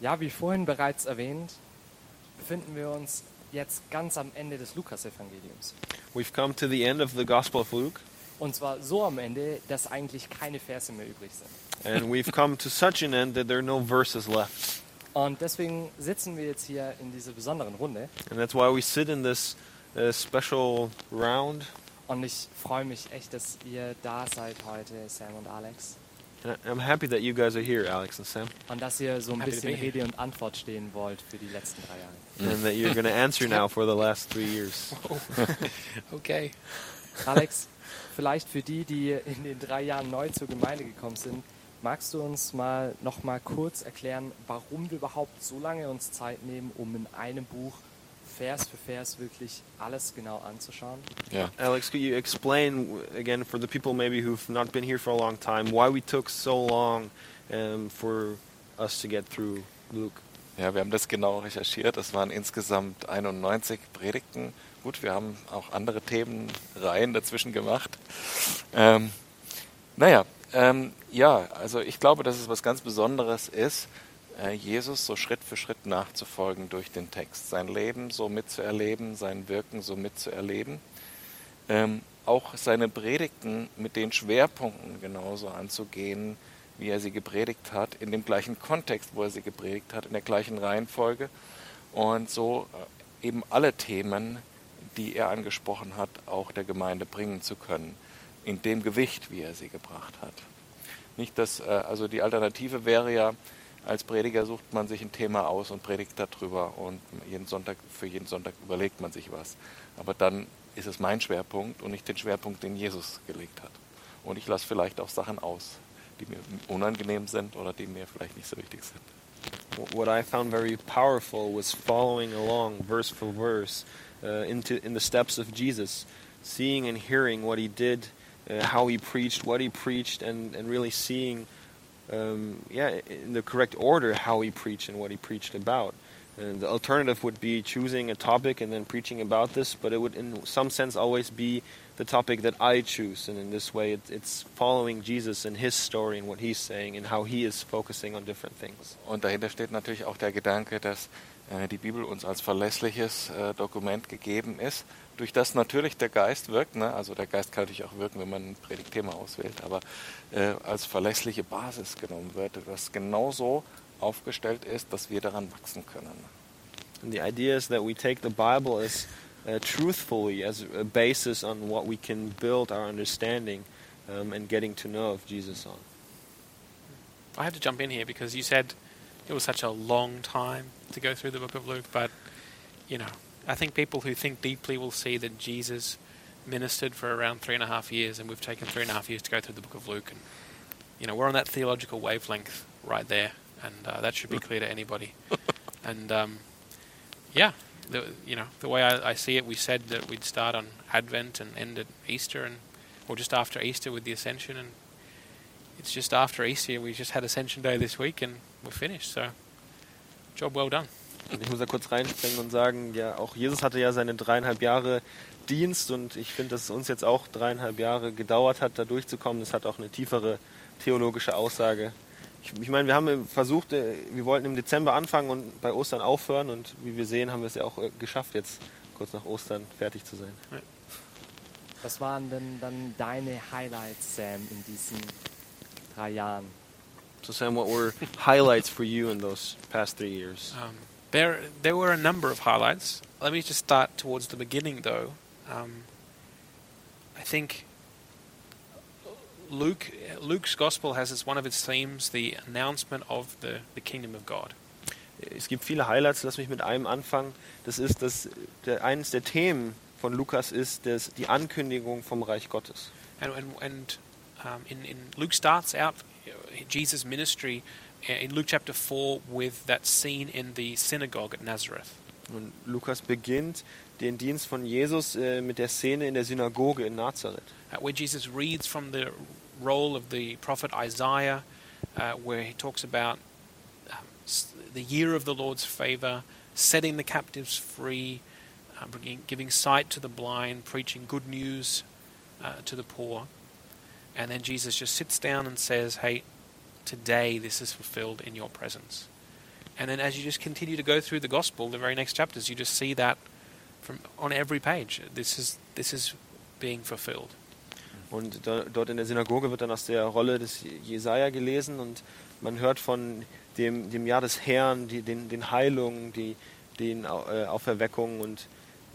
Ja, wie vorhin bereits erwähnt, befinden wir uns jetzt ganz am Ende des Lukas-Evangeliums. We've come to the end of the Gospel of Luke, Und zwar so am Ende, dass eigentlich keine Verse mehr übrig sind. and we've come to such an end that there are no verses left. Und deswegen sitzen wir jetzt hier in dieser besonderen Runde. And that's why we sit in this uh, special round. Und ich freue mich echt, dass ihr da seid heute, Sam und Alex. I'm happy that you guys are here, Alex and Sam, Und dass ihr so ein Happy bisschen. Rede und Antwort stehen wollt für die letzten drei Jahre. and that you're going to answer now for the last three years. Okay. Alex, vielleicht für die, die in den drei Jahren neu zur Gemeinde gekommen sind, magst du uns mal noch mal kurz erklären, warum wir überhaupt so lange uns Zeit nehmen, um in einem Buch Vers für Vers wirklich alles genau anzuschauen? Ja. Alex, could you explain again for the people maybe who've not been here for a long time why we took so long um, for us to get through Luke? Ja, wir haben das genau recherchiert. Es waren insgesamt 91 Predigten. Gut, wir haben auch andere Themenreihen dazwischen gemacht. Ähm, naja, ähm, ja, also ich glaube, dass es was ganz Besonderes ist, Jesus so Schritt für Schritt nachzufolgen durch den Text, sein Leben so mitzuerleben, sein Wirken so mitzuerleben. Ähm, auch seine Predigten mit den Schwerpunkten genauso anzugehen, wie er sie gepredigt hat, in dem gleichen Kontext, wo er sie gepredigt hat, in der gleichen Reihenfolge und so äh, eben alle Themen, die er angesprochen hat, auch der Gemeinde bringen zu können, in dem Gewicht, wie er sie gebracht hat. Nicht, dass, äh, also die Alternative wäre ja, als Prediger sucht man sich ein Thema aus und predigt darüber und jeden Sonntag, für jeden Sonntag überlegt man sich was. Aber dann ist es mein Schwerpunkt und nicht den Schwerpunkt, den Jesus gelegt hat. Und ich lasse vielleicht auch Sachen aus, die mir unangenehm sind oder die mir vielleicht nicht so wichtig sind. Wh- What I found very powerful was following along verse for verse uh, into in the steps of Jesus, seeing and hearing what he did, uh, how he preached, what he preached, and, and really seeing, um, yeah, in the correct order how he preached and what he preached about. And the alternative would be choosing a topic and then preaching about this, but it would, in some sense, always be the topic that I choose. And in this way, it, it's following Jesus and his story and what he's saying and how he is focusing on different things. Und dahinter steht natürlich auch der Gedanke, dass die Bibel uns als verlässliches äh, Dokument gegeben ist, durch das natürlich der Geist wirkt. Ne? Also der Geist kann natürlich auch wirken, wenn man ein Predigtthema auswählt, aber äh, als verlässliche Basis genommen wird, das genauso aufgestellt ist, dass wir daran wachsen können. And the idea is that we take the Bible as uh, truthfully as a basis on what we can build our understanding um, and getting to know of Jesus on. I have to jump in here because you said it was such a long time to go through the book of Luke, but you know, I think people who think deeply will see that Jesus ministered for around three and a half years, and we've taken three and a half years to go through the book of Luke, and you know, we're on that theological wavelength right there, and uh, that should be clear to anybody. and um, yeah, the, you know, the way I, I see it, we said that we'd start on Advent and end at Easter, and or just after Easter with the Ascension, and it's just after Easter. We just had Ascension Day this week, and we're finished. So, job well done. Und ich muss da kurz reinspringen und sagen, ja, auch Jesus hatte ja seine dreieinhalb Jahre Dienst und ich finde, dass es uns jetzt auch dreieinhalb Jahre gedauert hat, da durchzukommen. Das hat auch eine tiefere theologische Aussage. Ich, ich meine, wir haben versucht, äh, wir wollten im Dezember anfangen und bei Ostern aufhören und wie wir sehen, haben wir es ja auch äh, geschafft, jetzt kurz nach Ostern fertig zu sein. Was waren denn dann deine Highlights, Sam, in diesen drei Jahren? So Sam, what were highlights for you in those past three years? Um, there, there were a number of highlights. Let me just start towards the beginning, though. Um, I think Luke, Luke's gospel has as one of its themes the announcement of the, the kingdom of God. Es gibt viele Highlights, lass mich mit einem anfangen. Das ist, dass der, eines der Themen von Lukas ist das, die Ankündigung vom Reich Gottes. And, and, and um, in, in Luke starts out Jesus' ministry uh, in Luke chapter 4 with that scene in the synagogue at Nazareth. Und Lukas beginnt den Dienst von Jesus äh, mit der Szene in der Synagoge in Nazareth, uh, where Jesus reads from the role of the prophet Isaiah, uh, where he talks about um, the year of the Lord's favor, setting the captives free, uh, bringing, giving sight to the blind, preaching good news uh, to the poor. And then Jesus just sits down and says, Hey, today this is fulfilled in your presence. And then as you just continue to go through the gospel, the very next chapters, you just see that from on every page. This is this is being fulfilled. Und da, dort in der Synagoge wird dann aus der Rolle des Jesaja gelesen und man hört von dem, dem Jahr des Herrn, die, den, den Heilungen, die, den äh, Auferweckungen und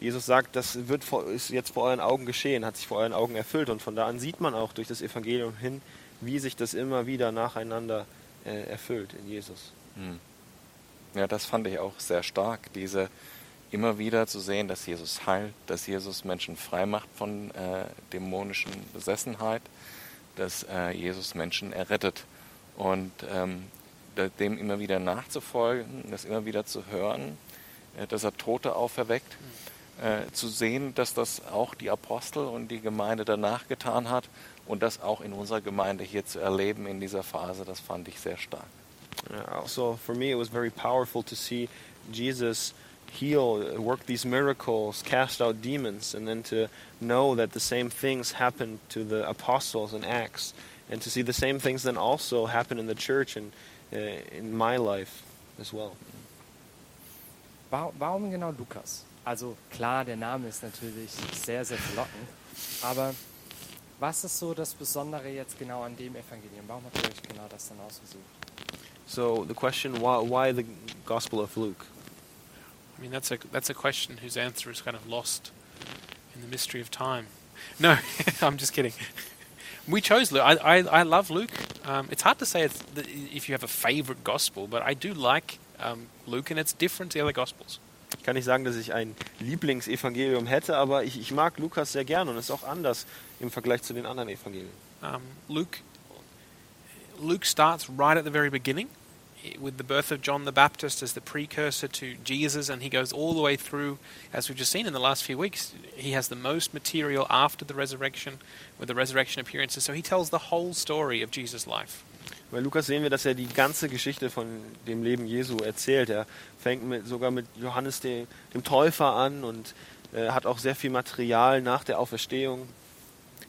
Jesus sagt, das wird vor, ist jetzt vor euren Augen geschehen, hat sich vor euren Augen erfüllt und von da an sieht man auch durch das Evangelium hin, wie sich das immer wieder nacheinander äh, erfüllt in Jesus. Hm. Ja, das fand ich auch sehr stark, diese immer wieder zu sehen, dass Jesus heilt, dass Jesus Menschen frei macht von äh, dämonischen Besessenheit, dass äh, Jesus Menschen errettet und ähm, dem immer wieder nachzufolgen, das immer wieder zu hören, äh, dass er Tote auferweckt, äh, zu sehen, dass das auch die Apostel und die Gemeinde danach getan hat und das auch in unserer Gemeinde hier zu erleben in dieser Phase, das fand ich sehr stark. Also, for me, it was very powerful to see Jesus heal, work these miracles, cast out demons, and then to know that the same things happened to the apostles in Acts, and to see the same things then also happen in the church and uh, in my life as well. Warum genau Lukas? Also klar, der Name ist natürlich sehr, sehr verlockend, aber was ist so das Besondere jetzt genau an dem Evangelium? Warum habt ihr euch genau das dann ausgesucht? So the question, why, why the Gospel of Luke? I mean, that's a that's a question whose answer is kind of lost in the mystery of time. No, I'm just kidding. We chose Luke. I, I, I love Luke. Um, it's hard to say it's the, if you have a favorite gospel, but I do like um, Luke, and it's different to the other gospels. Ich kann nicht sagen, dass ich ein Lieblingsevangelium hätte, aber ich, ich mag Lukas sehr gern und ist auch anders im Vergleich zu den anderen Evangelien. Um, Luke Luke starts right at the very beginning with the birth of John the Baptist as the precursor to Jesus, and he goes all the way through, as we've just seen in the last few weeks. He has the most material after the resurrection, with the resurrection appearances. So he tells the whole story of Jesus' life. Bei Lukas sehen wir, dass er die ganze Geschichte von dem Leben Jesu erzählt. Er fängt mit, sogar mit Johannes dem, dem Täufer an und äh, hat auch sehr viel Material nach der Auferstehung.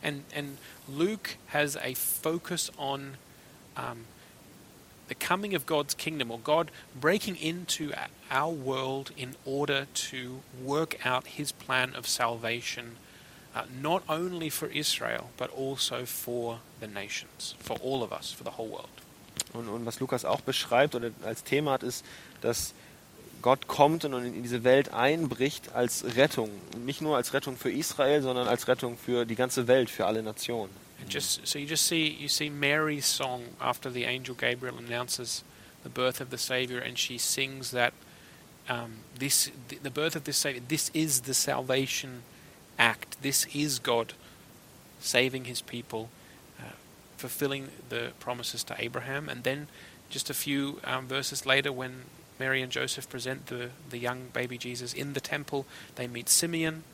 And, and Luke has a focus on um, the coming of God's kingdom or God breaking into our world in order to work out his plan of salvation, uh, not only for Israel, but also for the nations, for all of us, for the whole world. Und, und was Lukas auch beschreibt oder als Thema hat, ist, dass Gott kommt und in diese Welt einbricht als Rettung. Nicht nur als Rettung für Israel, sondern als Rettung für die ganze Welt, für alle Nationen. And just so you just see you see Mary's song after the angel Gabriel announces the birth of the Savior, and she sings that um, this the birth of this Savior. This is the salvation act. This is God saving His people, uh, fulfilling the promises to Abraham, and then just a few um, verses later, when Mary and Joseph present the the young baby Jesus in the temple, they meet Simeon,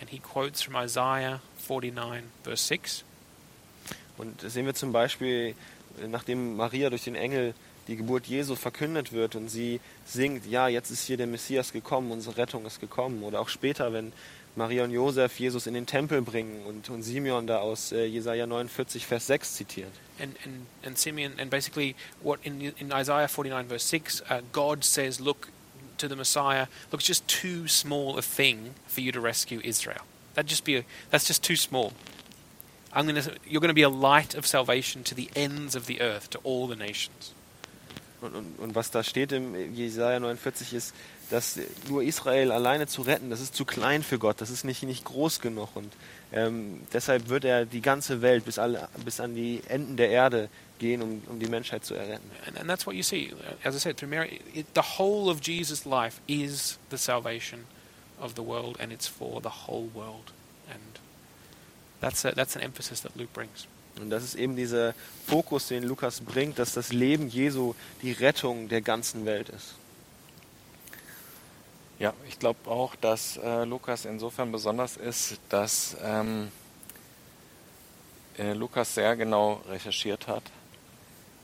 and he quotes from Isaiah 49 verse 6. Und sehen wir zum Beispiel, nachdem Maria durch den Engel die Geburt Jesu verkündet wird und sie singt, ja, jetzt ist hier der Messias gekommen, unsere Rettung ist gekommen. Oder auch später, wenn Maria und Josef Jesus in den Tempel bringen und, und Simeon da aus äh, Jesaja 49, Vers 6 zitiert. And, and, and Simeon, and basically what in, in Isaiah 49, verse 6, uh, God says, look to the Messiah, look, it's just too small a thing for you to rescue Israel. That'd just be a, that's just too small. I'm gonna, you're going to be a light of salvation to the ends of the earth, to all the nations. Und, und, und was da steht im Jesaja 49 ist, dass nur Israel alleine zu retten, das ist zu klein für Gott, das ist nicht, nicht groß genug. Und ähm, deshalb wird er die ganze Welt bis, alle, bis an die Enden der Erde gehen, um, um die Menschheit zu erretten. And, and that's what you see. As I said, through Mary, it, the whole of Jesus' life is the salvation of the world, and it's for the whole world. And that's, a, that's an emphasis that Luke brings. Und das ist eben dieser Fokus, den Lukas bringt, dass das Leben Jesu die Rettung der ganzen Welt ist. Ja, ich glaube auch, dass äh, Lukas insofern besonders ist, dass ähm, äh, Lukas sehr genau recherchiert hat,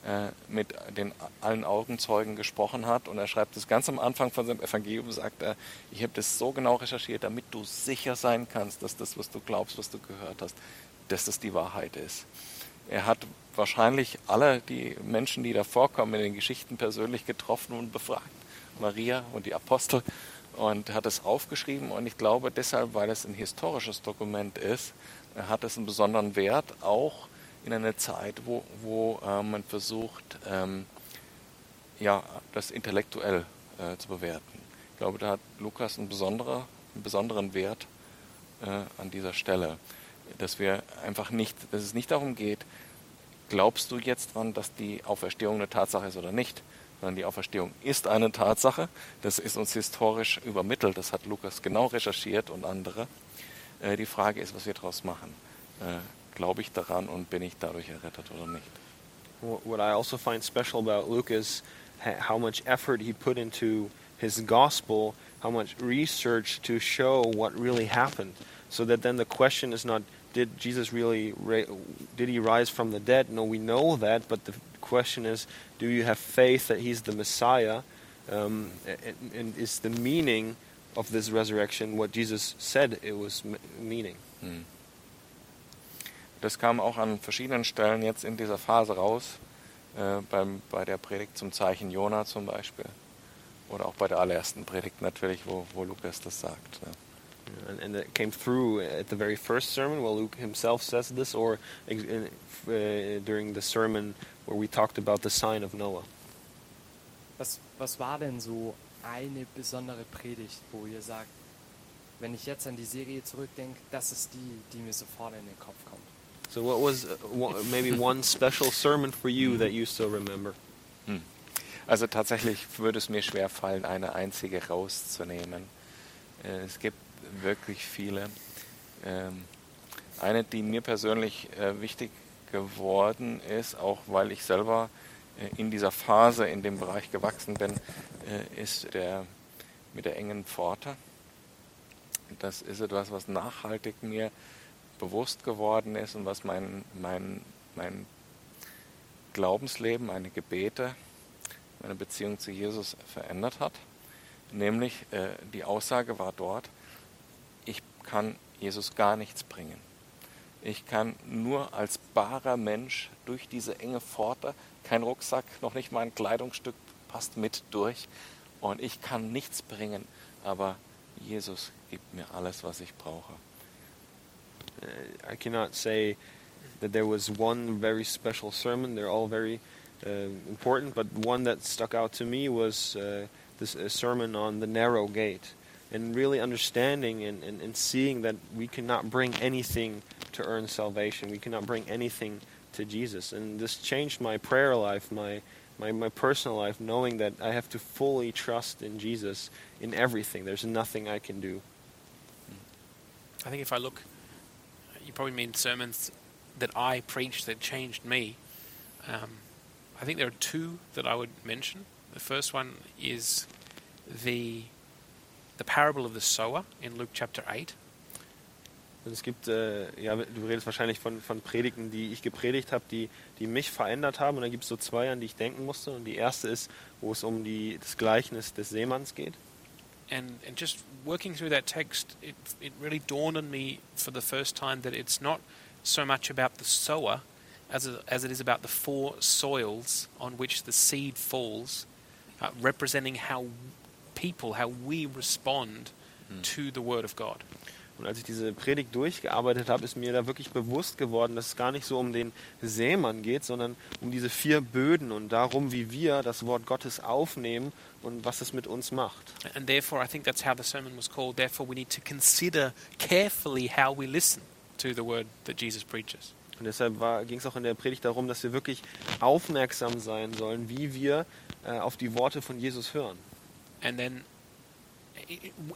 äh, mit den allen Augenzeugen gesprochen hat und er schreibt es ganz am Anfang von seinem Evangelium, sagt er, ich habe das so genau recherchiert, damit du sicher sein kannst, dass das, was du glaubst, was du gehört hast, dass das die Wahrheit ist. Er hat wahrscheinlich alle die Menschen, die da vorkommen, in den Geschichten persönlich getroffen und befragt. Maria und die Apostel und hat es aufgeschrieben und ich glaube deshalb, weil es ein historisches Dokument ist, hat es einen besonderen Wert, auch in einer Zeit, wo, wo äh, man versucht, ähm, ja, das intellektuell äh, zu bewerten. Ich glaube, da hat Lukas einen, besonderer, einen besonderen Wert äh, an dieser Stelle, dass wir einfach nicht, dass es nicht darum geht, glaubst du jetzt dran, dass die Auferstehung eine Tatsache ist oder nicht, sondern die Auferstehung ist eine Tatsache. Das ist uns historisch übermittelt. Das hat Lukas genau recherchiert und andere. Äh, die Frage ist, was wir daraus machen. Äh, Glaube ich daran und bin ich dadurch errettet oder nicht? What I also find special about Luke is how much effort he put into his gospel, how much research to show what really happened, so that then the question is not did Jesus really did he rise from the dead? No, we know that, but the question is, do you have faith that he's the Messiah? Um, and, and, is the meaning of this resurrection what Jesus said it was meaning? Hm. Das kam auch an verschiedenen Stellen jetzt in dieser Phase raus, äh, beim, bei der Predigt zum Zeichen Jona zum Beispiel. Oder auch bei der allerersten Predigt natürlich, wo, wo Lukas das sagt. Ne? And, and it came through at the very first sermon where Luke himself says this, or uh, during the sermon where we talked about the sign of Noah. Was, was war denn so eine besondere Predigt, wo ihr sagt, wenn ich jetzt an die Serie zurückdenke, das ist die, die mir sofort in den Kopf kommt? So what was uh, maybe one special sermon for you that you still remember? Hm. Also tatsächlich würde es mir schwer fallen, eine einzige rauszunehmen. Äh, es gibt wirklich viele. Ähm, eine, die mir persönlich äh, wichtig geworden ist, auch weil ich selber äh, in dieser Phase in dem Bereich gewachsen bin, äh, ist der mit der engen Pforte. Das ist etwas, was nachhaltig mir bewusst geworden ist und was mein, mein, mein Glaubensleben, meine Gebete, meine Beziehung zu Jesus verändert hat. Nämlich äh, die Aussage war dort, ich kann Jesus gar nichts bringen. Ich kann nur als barer Mensch durch diese enge Pforte, kein Rucksack, noch nicht mal ein Kleidungsstück passt mit durch und ich kann nichts bringen, aber Jesus gibt mir alles, was ich brauche. I cannot say that there was one very special sermon. They're all very uh, important, but one that stuck out to me was uh, this sermon on the narrow gate and really understanding and, and, and seeing that we cannot bring anything to earn salvation. We cannot bring anything to Jesus. And this changed my prayer life, my, my, my personal life, knowing that I have to fully trust in Jesus in everything. There's nothing I can do. I think if I look, you probably mean sermons that I preached that changed me. Um, I think there are two that I would mention. The first one is the the parable of the sower in Luke chapter 8. Und es gibt, äh, ja, du redest wahrscheinlich von, von Predigten, die ich gepredigt habe, die, die mich verändert haben. Und dann gibt es so zwei, an die ich denken musste. Und die erste ist, wo es um die, das Gleichnis des Seemanns geht. And, and just working through that text, it, it really dawned on me for the first time that it's not so much about the sower as, a, as it is about the four soils on which the seed falls, uh, representing how people, how we respond hm. to the Word of God. Und als ich diese Predigt durchgearbeitet habe, ist mir da wirklich bewusst geworden, dass es gar nicht so um den Sämann geht, sondern um diese vier Böden und darum, wie wir das Wort Gottes aufnehmen und was es mit uns macht. And therefore, I think that's how the sermon was called. Therefore, we need to consider carefully how we listen to the word that Jesus preaches. Und deshalb ging es auch in der Predigt darum, dass wir wirklich aufmerksam sein sollen, wie wir äh, auf die Worte von Jesus hören. And then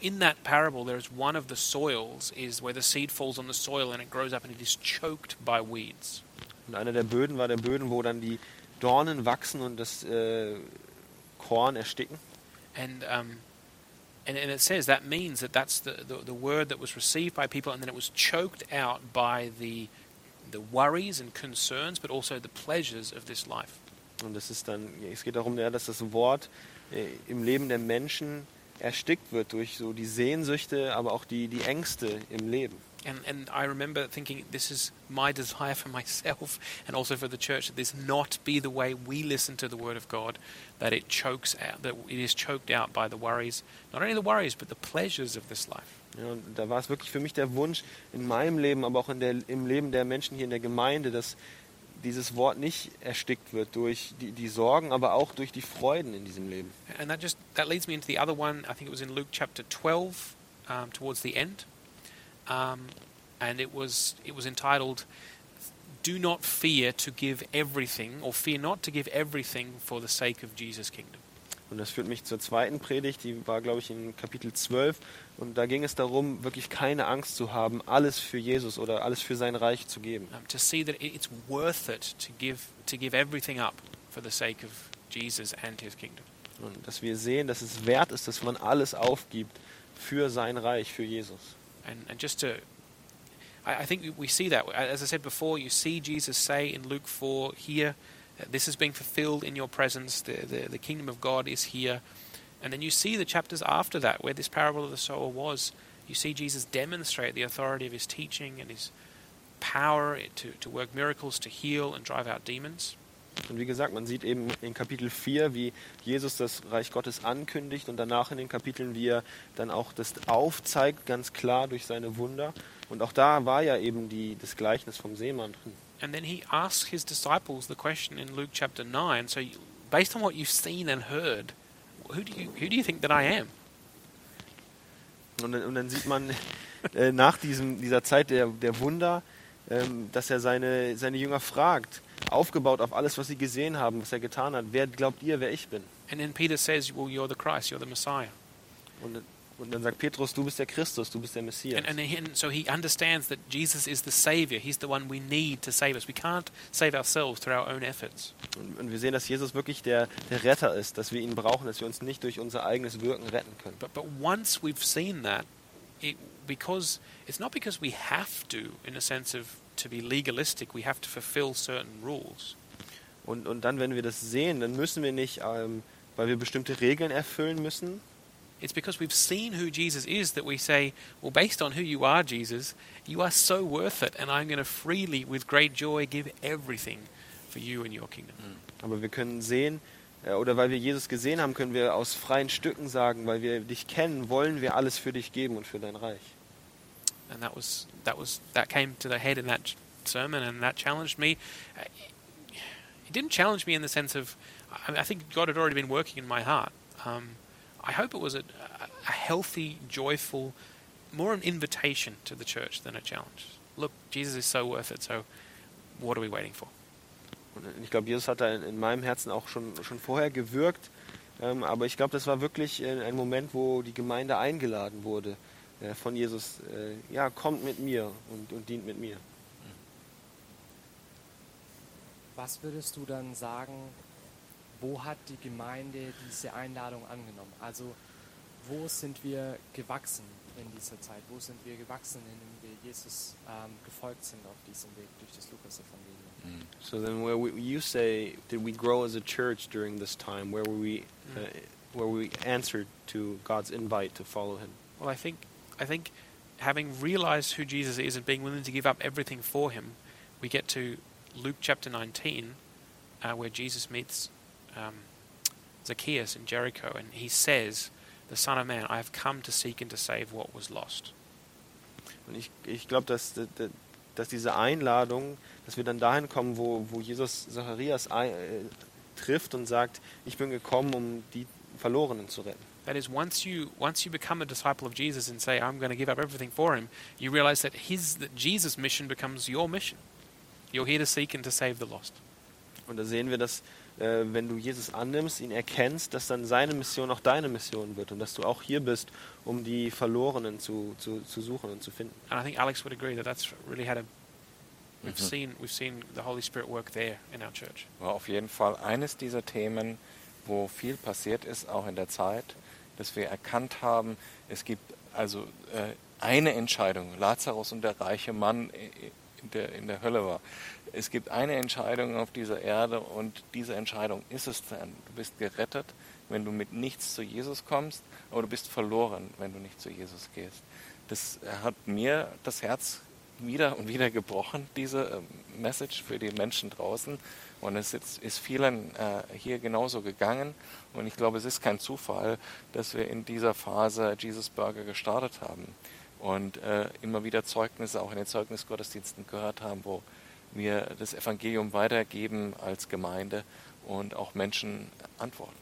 in that parable, there's one of the soils is where the seed falls on the soil and it grows up and it is choked by weeds. Und einer der Böden war der Böden, wo dann die Dornen wachsen und das äh, Korn ersticken. And um, and, and it says that means that that's the, the, the word that was received by people and then it was choked out by the the worries and concerns, but also the pleasures of this life. Und das ist dann, es geht darum, ja, dass das Wort äh, im Leben der Menschen erstickt wird durch so die Sehnsüchte, aber auch die, die Ängste im Leben. And, and I remember thinking, this is my desire for myself and also for the church that this not be the way we listen to the Word of God, that it chokes out, that it is choked out by the worries, not only the worries, but the pleasures of this life. Ja, und da war es wirklich für mich der Wunsch in meinem Leben, aber auch in der, im Leben der Menschen hier in der Gemeinde, dass dieses Wort nicht erstickt wird durch die, die Sorgen, aber auch durch die Freuden in diesem Leben. And that just that leads me into the other one. I think it was in Luke chapter 12, um, towards the end, um, and it was it was entitled "Do not fear to give everything, or fear not to give everything for the sake of Jesus' kingdom." Und das führt mich zur zweiten Predigt, die war, glaube ich, in Kapitel 12. Und da ging es darum, wirklich keine Angst zu haben, alles für Jesus oder alles für sein Reich zu geben. To see that it- it's worth it to give to give everything up for the sake of Jesus and His kingdom. Und dass wir sehen, dass es wert ist, dass man alles aufgibt für sein Reich, für Jesus. And, and just to, I, I think we- see that. As I said before, you see Jesus say in Luke 4 here, this is being fulfilled in your presence, the, the, the kingdom of God is here. And then you see the chapters after that, where this parable of the sower was, you see Jesus demonstrate the authority of his teaching and his power to, to work miracles, to heal and drive out demons. Und wie gesagt, man sieht eben in Kapitel 4, wie Jesus das Reich Gottes ankündigt und danach in den Kapiteln, wie er dann auch das aufzeigt, ganz klar durch seine Wunder. Und auch da war ja eben die, das Gleichnis vom Seemann drin. And then he asks his disciples the question in Luke chapter 9 so, based on what you've seen and heard, who do you, who do you think that I am? Und, dann- und dann sieht man äh, nach diesem, dieser Zeit der, der Wunder, ähm, dass er seine, seine Jünger fragt, aufgebaut auf alles, was sie gesehen haben, was er getan hat, wer glaubt ihr, wer ich bin? And then Peter says, Well, you're the Christ, you're the Messiah. Und, und dann sagt Petrus, du bist der Christus, du bist der Messias. And, and, and so he understands that Jesus is the Savior. He's the one we need to save us. We can't save ourselves through our own efforts. Und, und wir sehen, dass Jesus wirklich der, der Retter ist, dass wir ihn brauchen, dass wir uns nicht durch unser eigenes Wirken retten können. But, but once we've seen that, it, because it's not because we have to, in a sense of to be legalistic, we have to fulfill certain rules. Und, und dann, wenn wir das sehen, dann müssen wir nicht, ähm, weil wir bestimmte Regeln erfüllen müssen, It's because we've seen who Jesus is that we say, well, based on who you are, Jesus, you are so worth it, and I'm going to freely, with great joy, give everything for you and your kingdom. aber wir können sehen, äh, oder weil wir Jesus gesehen haben, können wir aus freien Stücken sagen, weil wir dich kennen, wollen wir alles für dich geben und für dein Reich. And that was that was that came to the head in that sermon, and that challenged me. It didn't challenge me in the sense of, I, I think God had already been working in my heart. Um, I hope it was a, a healthy, joyful, more an invitation to the church than a challenge. Look, Jesus is so worth it. So, what are we waiting for? Und ich glaube, Jesus hat da in, in meinem Herzen auch schon, schon vorher gewirkt. Ähm, aber ich glaube, das war wirklich äh, ein Moment, wo die Gemeinde eingeladen wurde äh, von Jesus. Äh, ja, kommt mit mir und, und dient mit mir. Was würdest du dann sagen, wo hat die Gemeinde diese Einladung angenommen? Also wo sind wir gewachsen in dieser Zeit? Wo sind wir gewachsen, indem wir Jesus ähm, gefolgt sind auf diesem Weg durch das Lukas-Evangelium? So then, where we, you say, did we grow as a church during this time? Where were we, uh, where we answered to God's invite to follow Him? Well, I think I think having realized who Jesus is and being willing to give up everything for him, we get to Luke chapter 19, uh, where Jesus meets um, Zacchaeus in Jericho, and he says, "The Son of Man, I have come to seek and to save what was lost." Und ich, ich glaube, dass, dass, diese Einladung, dass wir dann dahin kommen, wo, wo Jesus Zacharias ein, äh, trifft und sagt, ich bin gekommen, um die Verlorenen zu retten. That is, once you once you become a disciple of Jesus and say, "I'm going to give up everything for him," you realize that his that Jesus' mission becomes your mission. You're here to seek and to save the lost. Und da sehen wir, dass äh, wenn du Jesus annimmst, ihn erkennst, dass dann seine Mission auch deine Mission wird und dass du auch hier bist, um die Verlorenen zu, zu, zu suchen und zu finden. And I think Alex would agree that that's really had a. We've Mhm. seen we've seen the Holy Spirit work there in our church. War auf jeden Fall eines dieser Themen, wo viel passiert ist, auch in der Zeit, dass wir erkannt haben, es gibt also äh, eine Entscheidung, Lazarus und der reiche Mann in der, in der Hölle war. Es gibt eine Entscheidung auf dieser Erde und diese Entscheidung ist es dann. Du bist gerettet, wenn du mit nichts zu Jesus kommst, aber du bist verloren, wenn du nicht zu Jesus gehst. das hat mir das Herz wieder und wieder gebrochen, diese äh, Message für die Menschen draußen. Und es ist, ist vielen äh, hier genauso gegangen. Und ich glaube, es ist kein Zufall, dass wir in dieser Phase Jesus Burger gestartet haben und äh, immer wieder Zeugnisse auch in den Zeugnisgottesdiensten gehört haben, wo wir das Evangelium weitergeben als Gemeinde und auch Menschen antworten.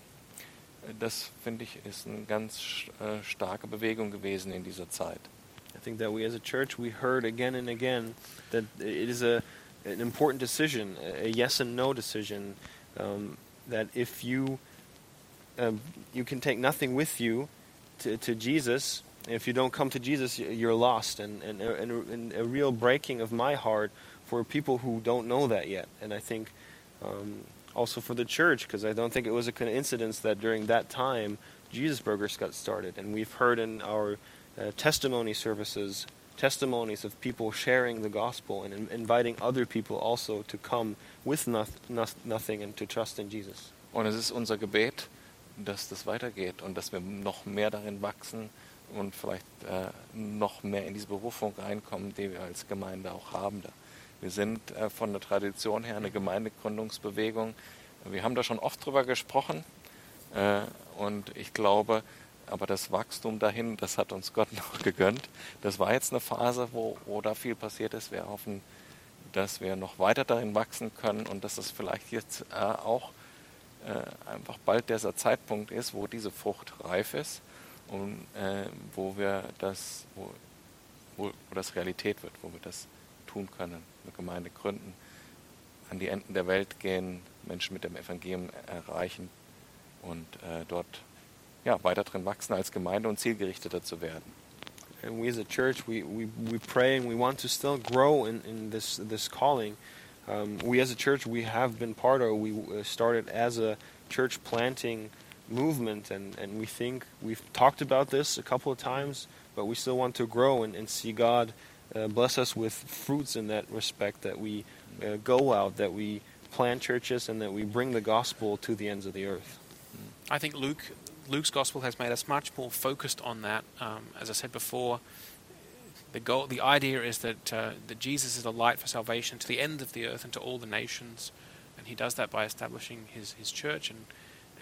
Das finde ich ist eine ganz äh, starke Bewegung gewesen in dieser Zeit. I think that we as a church we heard again and again that it is a an important decision, a yes and no decision. Um, that if you um, you can take nothing with you to, to Jesus, if you don't come to Jesus, you're lost, and, and, and, and a real breaking of my heart for people who don't know that yet. And I think um, also for the church, because I don't think it was a coincidence that during that time Jesus Burgers got started, and we've heard in our uh, testimony services testimonies of people sharing the gospel and in, inviting other people also to come with noth, noth, nothing and to trust in Jesus. Und es ist unser Gebet, dass das weitergeht und dass wir noch mehr darin wachsen und vielleicht äh, noch mehr in diese Berufung reinkommen, die wir als Gemeinde auch haben. Da. Wir sind äh, von der Tradition her eine Gemeindegründungsbewegung. Wir haben da schon oft drüber gesprochen äh, und ich glaube, aber das Wachstum dahin, das hat uns Gott noch gegönnt. Das war jetzt eine Phase, wo, wo da viel passiert ist. Wir hoffen, dass wir noch weiter darin wachsen können und dass es vielleicht jetzt äh, auch einfach bald dieser Zeitpunkt ist, wo diese Frucht reif ist und wo wir das, wo, wo das Realität wird, wo wir das tun können, eine Gemeinde gründen, an die Enden der Welt gehen, Menschen mit dem Evangelium erreichen und äh, dort ja, weiter drin wachsen als Gemeinde und zielgerichteter zu werden. And we as a church, we, we, we pray and we want to still grow in, in this, this calling. Um, we as a church, we have been part of, we uh, started as a church planting movement, and, and we think we've talked about this a couple of times, but we still want to grow and, and see God uh, bless us with fruits in that respect, that we uh, go out, that we plant churches, and that we bring the gospel to the ends of the earth. I think Luke Luke's gospel has made us much more focused on that. Um, as I said before, the goal, the idea is that uh, that Jesus is a light for salvation to the end of the earth and to all the nations, and He does that by establishing His His church, and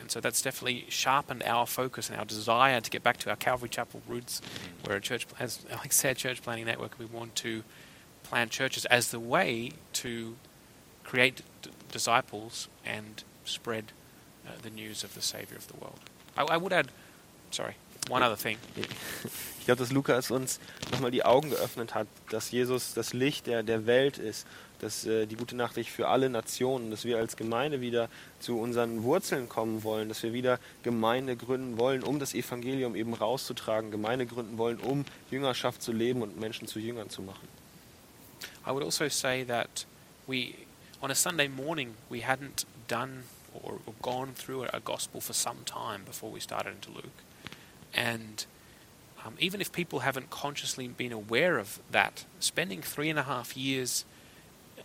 and so that's definitely sharpened our focus and our desire to get back to our Calvary Chapel roots, where a church, as Alex said, Church Planning Network, we want to plant churches as the way to create d- disciples and spread uh, the news of the Savior of the world. I, I would add, sorry, one other thing. Ich glaube, dass Lukas uns nochmal die Augen geöffnet hat, dass Jesus das Licht der, der Welt ist, dass äh, die gute Nachricht für alle Nationen, dass wir als Gemeinde wieder zu unseren Wurzeln kommen wollen, dass wir wieder Gemeinde gründen wollen, um das Evangelium eben rauszutragen, Gemeinde gründen wollen, um Jüngerschaft zu leben und Menschen zu Jüngern zu machen. I would also say that we, on a Sunday morning, we hadn't done or, or gone through a, gospel for some time before we started into Luke. And um, even if people haven't consciously been aware of that, spending three and a half years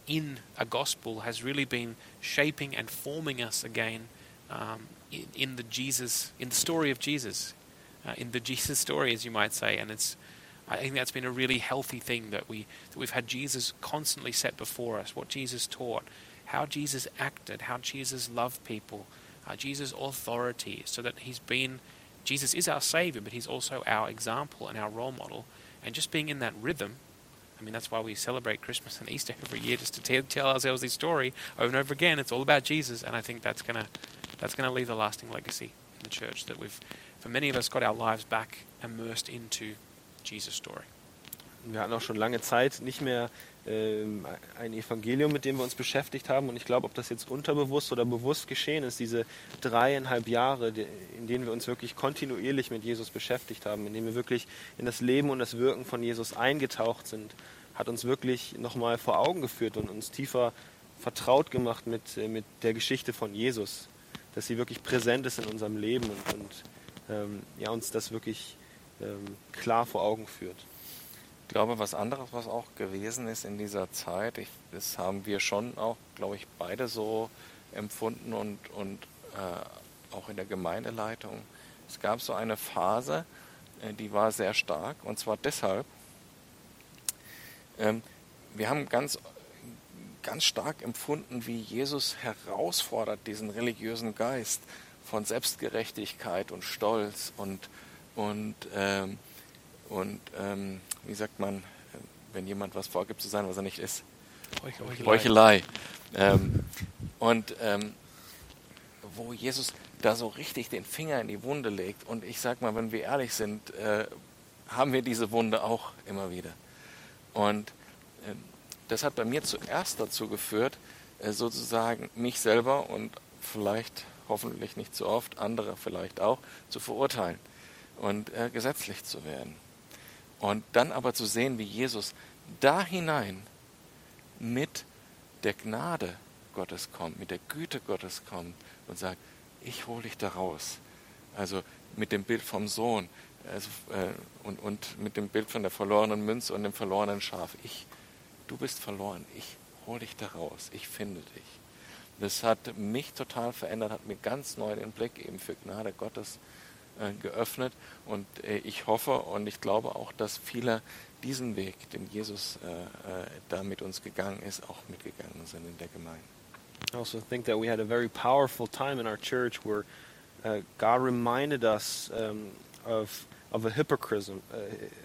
in a gospel has really been shaping and forming us again um, in, in the Jesus, in the story of Jesus, uh, in the Jesus story, as you might say. And it's, I think that's been a really healthy thing that we that we've had Jesus constantly set before us, what Jesus taught, how Jesus acted, how Jesus loved people, uh, Jesus' authority, so that he's been Jesus is our Savior, but He's also our example and our role model. And just being in that rhythm, I mean, that's why we celebrate Christmas and Easter every year, just to t- tell ourselves this story over and over again. It's all about Jesus, and I think that's gonna that's gonna leave a lasting legacy in the church that we've, for many of us, got our lives back immersed into Jesus' story. Wir hatten auch schon lange Zeit nicht mehr ähm, ein Evangelium, mit dem wir uns beschäftigt haben. Und ich glaube, ob das jetzt unterbewusst oder bewusst geschehen ist, diese dreieinhalb Jahre, in denen wir uns wirklich kontinuierlich mit Jesus beschäftigt haben, in denen wir wirklich in das Leben und das Wirken von Jesus eingetaucht sind, hat uns wirklich nochmal vor Augen geführt und uns tiefer vertraut gemacht mit, äh, mit der Geschichte von Jesus, dass sie wirklich präsent ist in unserem Leben und, und ähm, ja, uns das wirklich ähm, klar vor Augen führt. Glaube, was anderes, was auch gewesen ist in dieser Zeit, ich, das haben wir schon auch, glaube ich, beide so empfunden und, und äh, auch in der Gemeindeleitung. Es gab so eine Phase, äh, die war sehr stark. Und zwar deshalb, ähm, wir haben ganz, ganz stark empfunden, wie Jesus herausfordert diesen religiösen Geist von Selbstgerechtigkeit und Stolz und, und, ähm, und ähm, wie sagt man, wenn jemand was vorgibt zu sein, was er nicht ist? Heuchelei. Heuchelei. Ähm, und ähm, wo Jesus da so richtig den Finger in die Wunde legt. Und ich sag mal, wenn wir ehrlich sind, äh, haben wir diese Wunde auch immer wieder. Und äh, das hat bei mir zuerst dazu geführt, äh, sozusagen mich selber und vielleicht, hoffentlich nicht zu oft, andere vielleicht auch, zu verurteilen und äh, gesetzlich zu werden. Und dann aber zu sehen, wie Jesus da hinein mit der Gnade Gottes kommt, mit der Güte Gottes kommt und sagt, ich hole dich da raus. Also mit dem Bild vom Sohn also, äh, und, und mit dem Bild von der verlorenen Münze und dem verlorenen Schaf. Ich, du bist verloren, ich hole dich da raus, ich finde dich. Das hat mich total verändert, hat mir ganz neu den Blick eben für Gnade Gottes äh, geöffnet und äh, ich hoffe und ich glaube auch, dass viele diesen Weg, den Jesus äh, äh, da mit uns gegangen ist, auch mitgegangen sind in der Gemeinde. I also think that we had a very powerful time in our church where uh, God reminded us um, of of a hypocrisy, uh,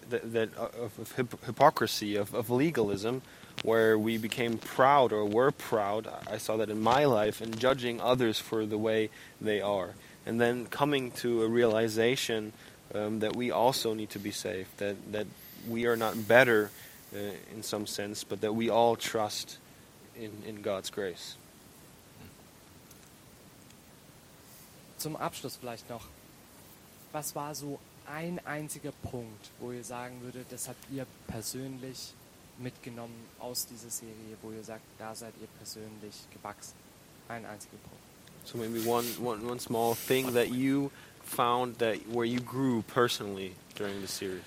that, that of, of hip- hypocrisy, of, of legalism, where we became proud or were proud. I saw that in my life, in judging others for the way they are, and then coming to a realization um, that we also need to be saved. That that we are not better uh, in some sense, but that we all trust in, in God's grace. Zum Abschluss vielleicht noch. Was war so ein einziger Punkt, wo ihr sagen würdet, das habt ihr persönlich mitgenommen aus dieser Serie, wo ihr sagt, da seid ihr persönlich gewachsen? Ein einziger Punkt. So maybe one, one, one small thing that you found that where you grew personally during the series.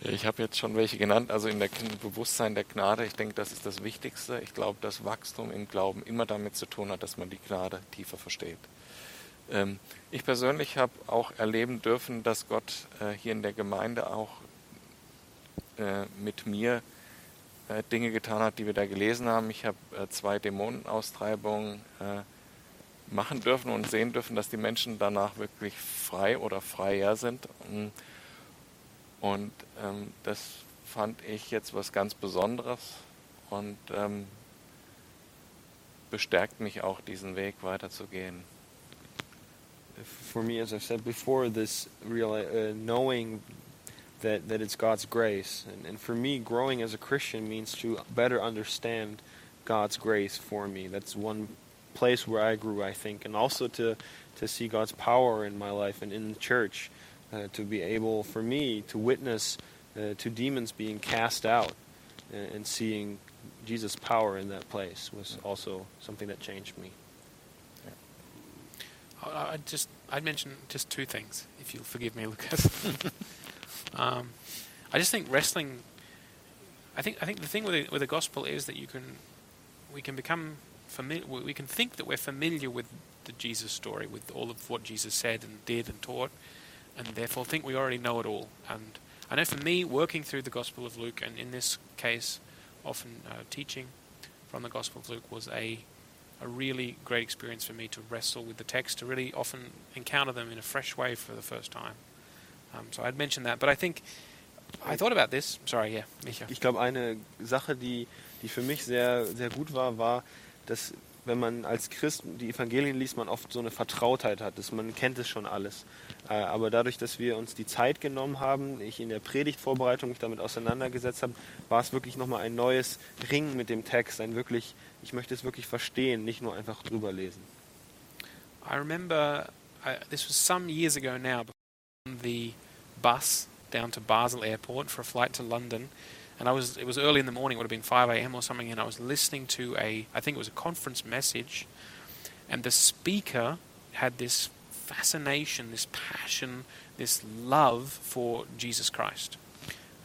Ich habe jetzt schon welche genannt, also in der Bewusstsein der Gnade. Ich denke, das ist das Wichtigste. Ich glaube, dass Wachstum im Glauben immer damit zu tun hat, dass man die Gnade tiefer versteht. Ähm, ich persönlich habe auch erleben dürfen, dass Gott äh, hier in der Gemeinde auch äh, mit mir äh, Dinge getan hat, die wir da gelesen haben. Ich habe äh, zwei Dämonenaustreibungen äh, machen dürfen und sehen dürfen, dass die Menschen danach wirklich frei oder freier sind. Und ähm, das fand ich jetzt was ganz Besonderes und ähm, bestärkt mich auch, diesen Weg weiterzugehen. For me, as I've said before, this real uh, knowing that that it's God's grace, and, and for me, growing as a Christian means to better understand God's grace for me. That's one place where I grew, I think, and also to to see God's power in my life and in the church, uh, to be able for me to witness uh, to demons being cast out, uh, and seeing Jesus' power in that place was also something that changed me. I I just I'd mention just two things, if you'll forgive me, Lucas. um, I just think wrestling. I think I think the thing with the, with the gospel is that you can we can become familiar. We can think that we're familiar with the Jesus story, with all of what Jesus said and did and taught, and therefore think we already know it all. And I know for me, working through the Gospel of Luke, and in this case, often uh, teaching from the Gospel of Luke was a a really great experience for me to wrestle with the text, to really often encounter them in a fresh way for the first time. Um, so I'd mention that, but I think I thought about this. Sorry, yeah, Micha. Ich glaube, eine Sache, die, die für mich sehr, sehr gut war, war, dass wenn man als Christ die Evangelien liest, man oft so eine Vertrautheit hat, dass man kennt es schon alles. Äh, aber dadurch, dass wir uns die Zeit genommen haben, ich in der Predigtvorbereitung mich damit auseinandergesetzt habe, war es wirklich nochmal ein neues Ringen mit dem Text, ein wirklich, ich möchte es wirklich verstehen, nicht nur einfach drüber lesen. I remember uh, this was some years ago now. On the bus down to Basel Airport for a flight to London, and I was it was early in the morning. It would have been five a.m. or something, and I was listening to a I think it was a conference message, and the speaker had this fascination, this passion, this love for Jesus Christ.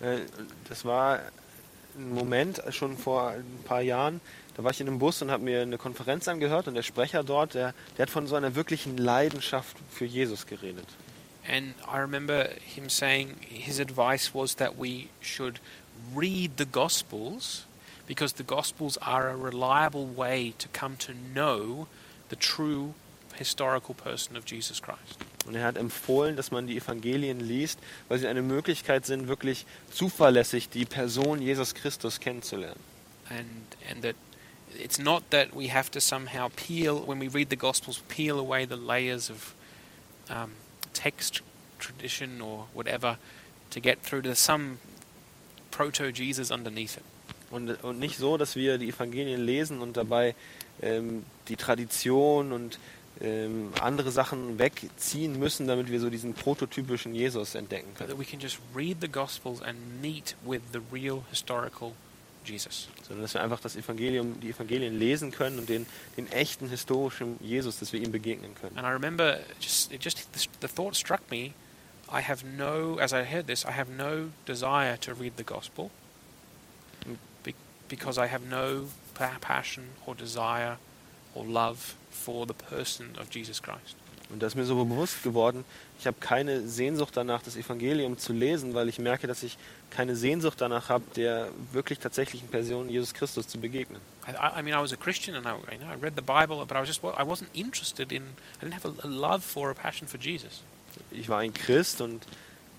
Äh, Das war ein Moment schon vor ein paar Jahren. Da war ich in einem Bus und habe mir eine Konferenz angehört und der Sprecher dort, der, der hat von so einer wirklichen Leidenschaft für Jesus geredet. And I remember him saying his advice was that we should read the Gospels because the Gospels are a reliable way to come to know the true historical person of Jesus Christ. Und er hat empfohlen, dass man die Evangelien liest, weil sie eine Möglichkeit sind, wirklich zuverlässig die Person Jesus Christus kennenzulernen. And, and that it's not that we have to somehow peel, when we read the Gospels, peel away the layers of um, text, tradition, or whatever to get through to some proto Jesus underneath it. Und, und nicht so, dass wir die Evangelien lesen und dabei ähm, die Tradition und ähm, andere Sachen wegziehen müssen, damit wir so diesen prototypischen Jesus entdecken können. Sondern dass wir einfach das Evangelium, die Evangelien lesen können und den, den echten historischen Jesus, dass wir ihm begegnen können. And I remember just it just the, the thought struck me. I have no, as I heard this, I have no desire to read the gospel be, because I have no pa- passion or desire or love for the person of Jesus Christ. Und das ist mir so bewusst geworden, ich habe keine Sehnsucht danach, das Evangelium zu lesen, weil ich merke, dass ich keine Sehnsucht danach habe, der wirklich tatsächlichen Person Jesus Christus zu begegnen. I, I I mean, I was a Christian and I, you know, I read the Bible, but I was just I wasn't interested in. I didn't have a, a love for a passion for Jesus. Ich war ein Christ und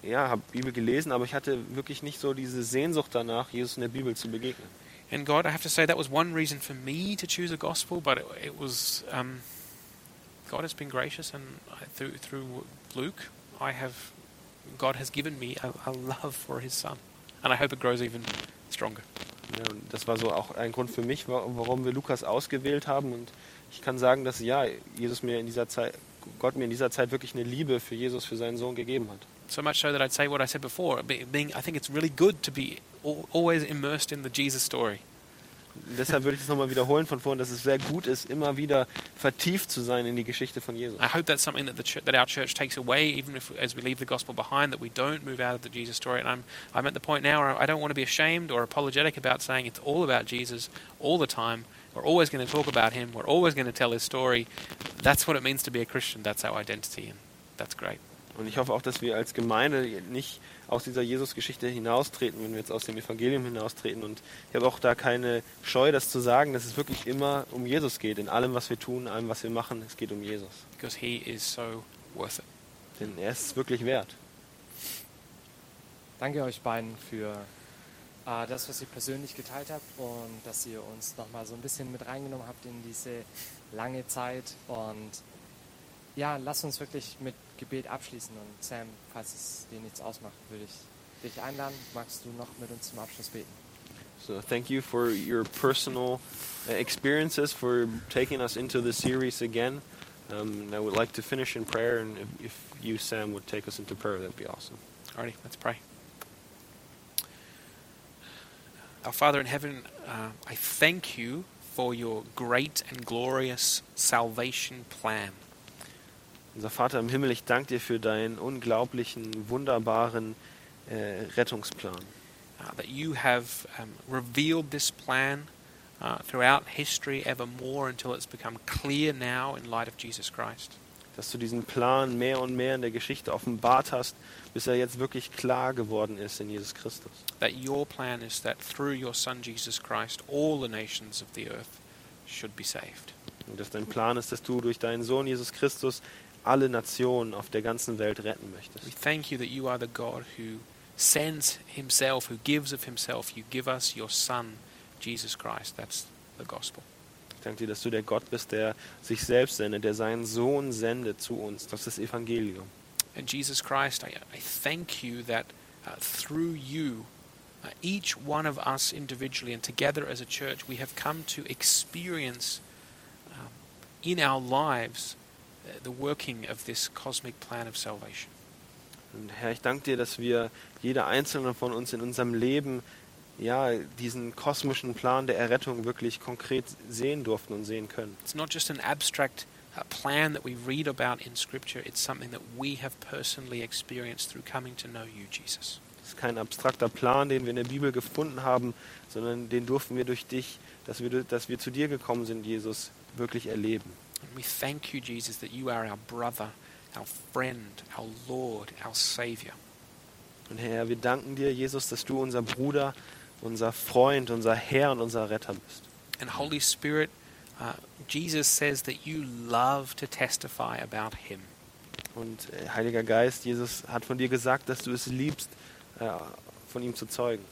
ja, habe Bibel gelesen, aber ich hatte wirklich nicht so diese Sehnsucht danach, Jesus in der Bibel zu begegnen. And God, I have to say, that was one reason for me to choose a gospel, but it, it was um, God has been gracious, and I, through through Luke, I have God has given me a, a love for His Son, and I hope it grows even stronger. Ja, das war so auch ein Grund für mich, wa- warum wir Lukas ausgewählt haben. Und ich kann sagen, dass ja, Jesus mir in dieser Zeit, Gott mir in dieser Zeit wirklich eine Liebe für Jesus, für seinen Sohn gegeben hat. So much so that I'd say what I said before. be- Being, I think it's really good to be al- always immersed in the Jesus story. Deshalb würde ich das nochmal wiederholen von vorhin, dass es sehr gut ist, immer wieder vertieft zu sein in die Geschichte von Jesus. I hope that's something that the ch- that our church takes away, even if as we leave the gospel behind, that we don't move out of the Jesus story. And I'm I'm at the point now where I don't want to be ashamed or apologetic about saying it's all about Jesus all the time. We're always going to talk about him. We're always going to tell his story. That's what it means to be a Christian. That's our identity, and that's great. Und ich hoffe auch, dass wir als Gemeinde nicht aus dieser Jesus-Geschichte hinaustreten, wenn wir jetzt aus dem Evangelium hinaustreten. Und ich habe auch da keine Scheu, das zu sagen, dass es wirklich immer um Jesus geht. In allem, was wir tun, allem, was wir machen, es geht um Jesus. Because he is so worth it. Denn er ist es wirklich wert. Danke euch beiden für äh, das, was ihr persönlich geteilt habt und dass ihr uns nochmal so ein bisschen mit reingenommen habt in diese lange Zeit. Und ja, lasst uns wirklich mit Gebet abschließen. Und Sam, falls es dir nichts ausmacht, würde ich dich einladen. Magst du noch mit uns zum Abschluss beten? So thank you for your personal uh, experiences, for taking us into the series again. Um, and I would like to finish in prayer, and if, if you, Sam, would take us into prayer, that'd be awesome. Alrighty, let's pray. Our Father in heaven, uh, I thank you for your great and glorious salvation plan. Unser Vater im Himmel, ich danke dir für deinen unglaublichen, wunderbaren äh, Rettungsplan. uh, that you have um, revealed this plan uh, throughout history ever more until it's become clear now in light of Jesus Christ. Dass du diesen Plan mehr und mehr in der Geschichte offenbart hast, bis er jetzt wirklich klar geworden ist in Jesus Christus. That your plan is that through your Son Jesus Christ, all the nations of the earth should be saved. Und dass dein Plan ist, dass du durch deinen Sohn Jesus Christus alle Nationen auf der ganzen Welt retten möchtest. We thank you that you are the God who sends himself, who gives of himself. You give us your Son, Jesus Christ. That's the gospel. Ich danke dir, dass du der Gott bist, der sich selbst sendet, der seinen Sohn sendet zu uns. Das ist das Evangelium. And Jesus Christ, I, I thank you that uh, through you, uh, each one of us individually and together as a church, we have come to experience um, in our lives uh, the working of this cosmic plan of salvation. Und Herr, ich danke dir, dass wir, jeder einzelne von uns in unserem Leben, ja, diesen kosmischen Plan der Errettung wirklich konkret sehen durften und sehen können. It's not just an abstract uh, plan that we read about in Scripture, it's something that we have personally experienced through coming to know you, Jesus. Das ist kein abstrakter Plan, den wir in der Bibel gefunden haben, sondern den durften wir durch dich, dass wir, dass wir zu dir gekommen sind, Jesus, wirklich erleben. And we thank you, Jesus, that you are our brother our friend, our Lord, our Savior. Und Herr, wir danken dir, Jesus, dass du unser Bruder, unser Freund, unser Herr und unser Retter bist. And Holy Spirit, uh, Jesus says that you love to testify about Him. Und äh, Heiliger Geist, Jesus hat von dir gesagt, dass du es liebst, äh, von ihm zu zeugen.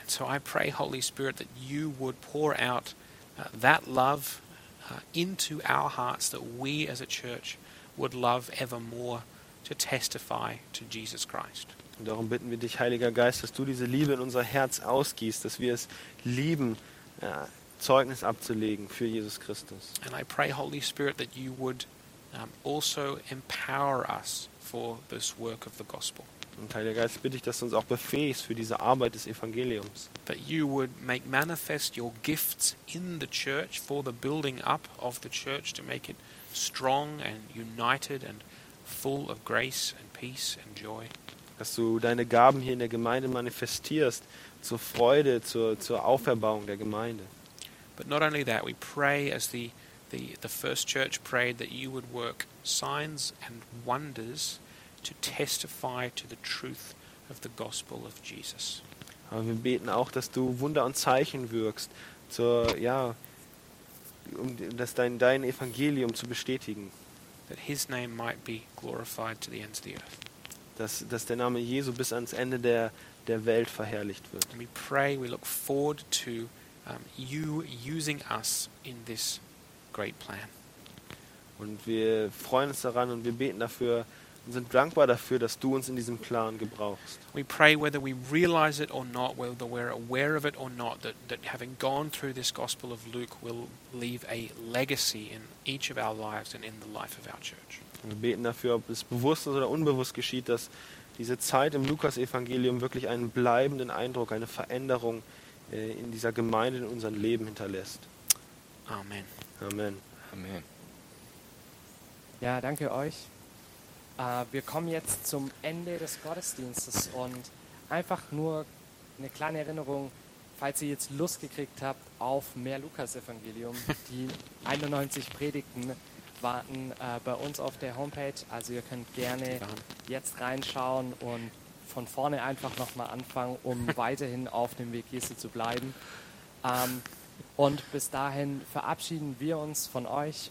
And so I pray, Holy Spirit, that you would pour out uh, that love uh, into our hearts, that we as a church would love ever more to testify to Jesus Christ. Und darum bitten wir dich, Heiliger Geist, dass du diese Liebe in unser Herz ausgießt, dass wir es lieben, ja, Zeugnis abzulegen für Jesus Christus. And I pray, Holy Spirit, that you would um, also empower us for this work of the gospel. Und Heiliger Geist, bitte ich, dass du uns auch befähigst für diese Arbeit des Evangeliums. That you would make manifest your gifts in the church for the building up of the church to make it strong and united and full of grace and peace and joy. Dass du deine Gaben hier in der Gemeinde manifestierst, zur Freude, zur, zur Auferbauung der Gemeinde. But not only that, we pray as the, the, the first church prayed that you would work signs and wonders to testify to the truth of the gospel of Jesus. Aber wir beten auch, dass du Wunder und Zeichen wirkst, zur, ja, um das dein, dein Evangelium zu bestätigen. That his name might be glorified to the ends of the earth. Dass, dass der Name Jesu bis ans Ende der, der Welt verherrlicht wird. And we pray, we look forward to um, you using us in this great plan. Und wir freuen uns daran und wir beten dafür und sind dankbar dafür, dass du uns in diesem Plan gebrauchst. We pray whether we realize it or not, whether we're aware of it or not, that, that having gone through this Gospel of Luke will leave a legacy in each of our lives and in the life of our church. Wir beten dafür, ob es bewusst oder unbewusst geschieht, dass diese Zeit im Lukas-Evangelium wirklich einen bleibenden Eindruck, eine Veränderung äh, in dieser Gemeinde, in unserem Leben hinterlässt. Amen. Amen. Amen. Ja, danke euch. Äh, wir kommen jetzt zum Ende des Gottesdienstes und einfach nur eine kleine Erinnerung, falls ihr jetzt Lust gekriegt habt auf mehr Lukas-Evangelium. Die 91 Predigten warten äh, bei uns auf der Homepage. Also ihr könnt gerne jetzt reinschauen und von vorne einfach nochmal anfangen, um weiterhin auf dem Weg Jesu zu bleiben. Ähm, und bis dahin verabschieden wir uns von euch